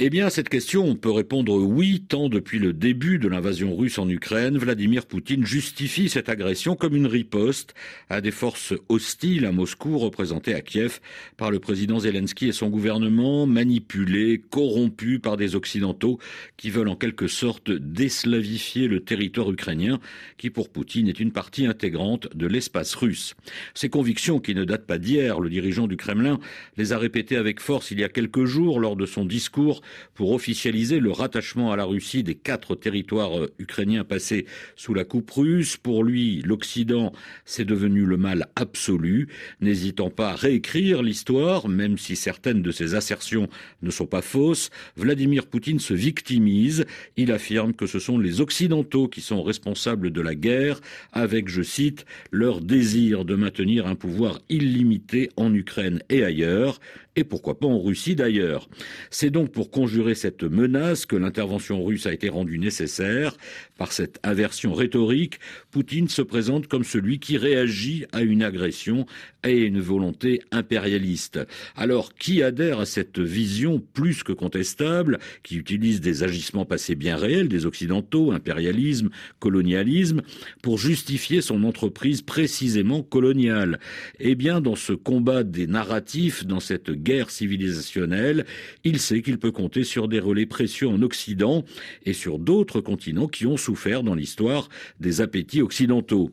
Eh bien, à cette question, on peut répondre oui, tant depuis le début de l'invasion russe en Ukraine, Vladimir Poutine justifie cette agression comme une riposte à des forces hostiles à Moscou, représentées à Kiev par le président Zelensky et son gouvernement, manipulés, corrompus par des Occidentaux qui veulent en quelque sorte déslavifier le territoire ukrainien, qui pour Poutine est une partie intégrante de l'espace russe. Ces convictions, qui ne datent pas d'hier, le dirigeant du Kremlin les a répétées avec force il y a quelques jours lors de son discours pour officialiser le rattachement à la Russie des quatre territoires euh, ukrainiens passés sous la coupe russe. Pour lui, l'Occident, c'est devenu le mal absolu, n'hésitant pas à réécrire l'histoire, même si certaines de ses assertions ne sont pas fausses. Vladimir Poutine se victimise. Il affirme que ce sont les Occidentaux qui sont responsables de la guerre, avec, je cite, leur désir de maintenir un pouvoir illimité en Ukraine et ailleurs, et pourquoi pas en Russie d'ailleurs. C'est donc pour conjurer cette menace que l'intervention russe a été rendue nécessaire. Par cette aversion rhétorique, Poutine se présente comme celui qui réagit à une agression et une volonté impérialiste. Alors, qui adhère à cette vision plus que contestable, qui utilise des agissements passés bien réels des Occidentaux, impérialisme, colonialisme, pour justifier son entreprise précisément coloniale? Eh bien, dans ce combat des narratifs, dans cette guerre civilisationnelle, il sait qu'il peut sur des relais précieux en Occident et sur d'autres continents qui ont souffert dans l'histoire des appétits occidentaux.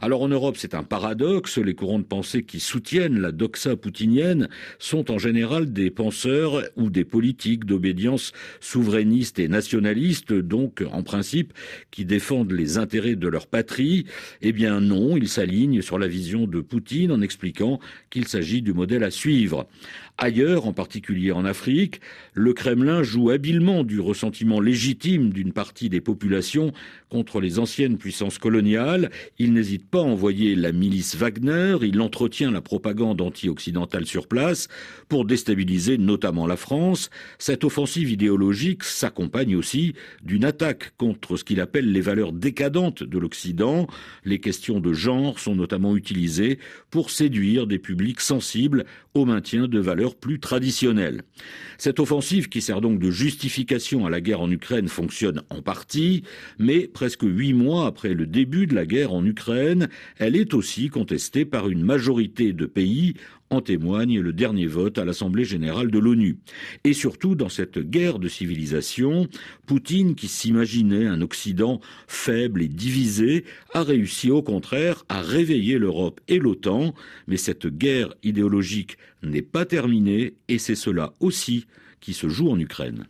Alors en Europe, c'est un paradoxe, les courants de pensée qui soutiennent la doxa poutinienne sont en général des penseurs ou des politiques d'obédience souverainiste et nationaliste, donc en principe qui défendent les intérêts de leur patrie. Eh bien non, ils s'alignent sur la vision de Poutine en expliquant qu'il s'agit du modèle à suivre. Ailleurs, en particulier en Afrique, le Kremlin joue habilement du ressentiment légitime d'une partie des populations contre les anciennes puissances coloniales. Il n'hésite pas à envoyer la milice Wagner, il entretient la propagande anti-occidentale sur place pour déstabiliser notamment la France. Cette offensive idéologique s'accompagne aussi d'une attaque contre ce qu'il appelle les valeurs décadentes de l'Occident. Les questions de genre sont notamment utilisées pour séduire des publics sensibles au maintien de valeurs plus traditionnelles. Cette offensive, qui sert donc de justification à la guerre en Ukraine, fonctionne en partie, mais presque huit mois après le début de la guerre en Ukraine, elle est aussi contestée par une majorité de pays en témoigne le dernier vote à l'Assemblée générale de l'ONU. Et surtout, dans cette guerre de civilisation, Poutine, qui s'imaginait un Occident faible et divisé, a réussi au contraire à réveiller l'Europe et l'OTAN, mais cette guerre idéologique n'est pas terminée et c'est cela aussi qui se joue en Ukraine.